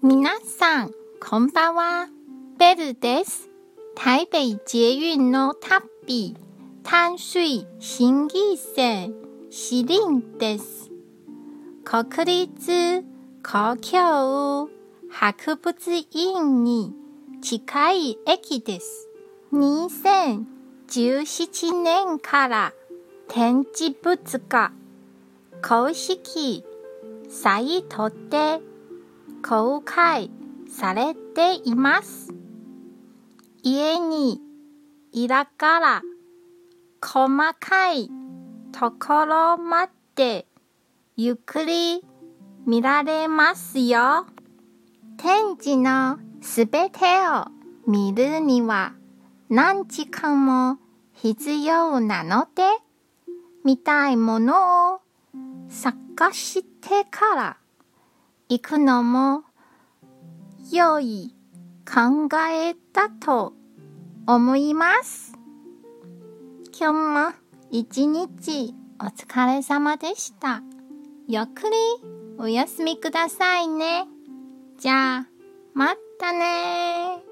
皆さん、こんばんは。ベルです。台北捷運の旅、淡水新技線、シリンです。国立故郷博物院に近い駅です。2017年から展示物が公式サイトで公開されています。家にいながら細かいところまでゆっくり見られますよ。展示のすべてを見るには何時間も必要なので、見たいものを探してから行くのも良い考えだと思います。今日も一日お疲れ様でした。ゆっくりお休みくださいね。じゃあ、またね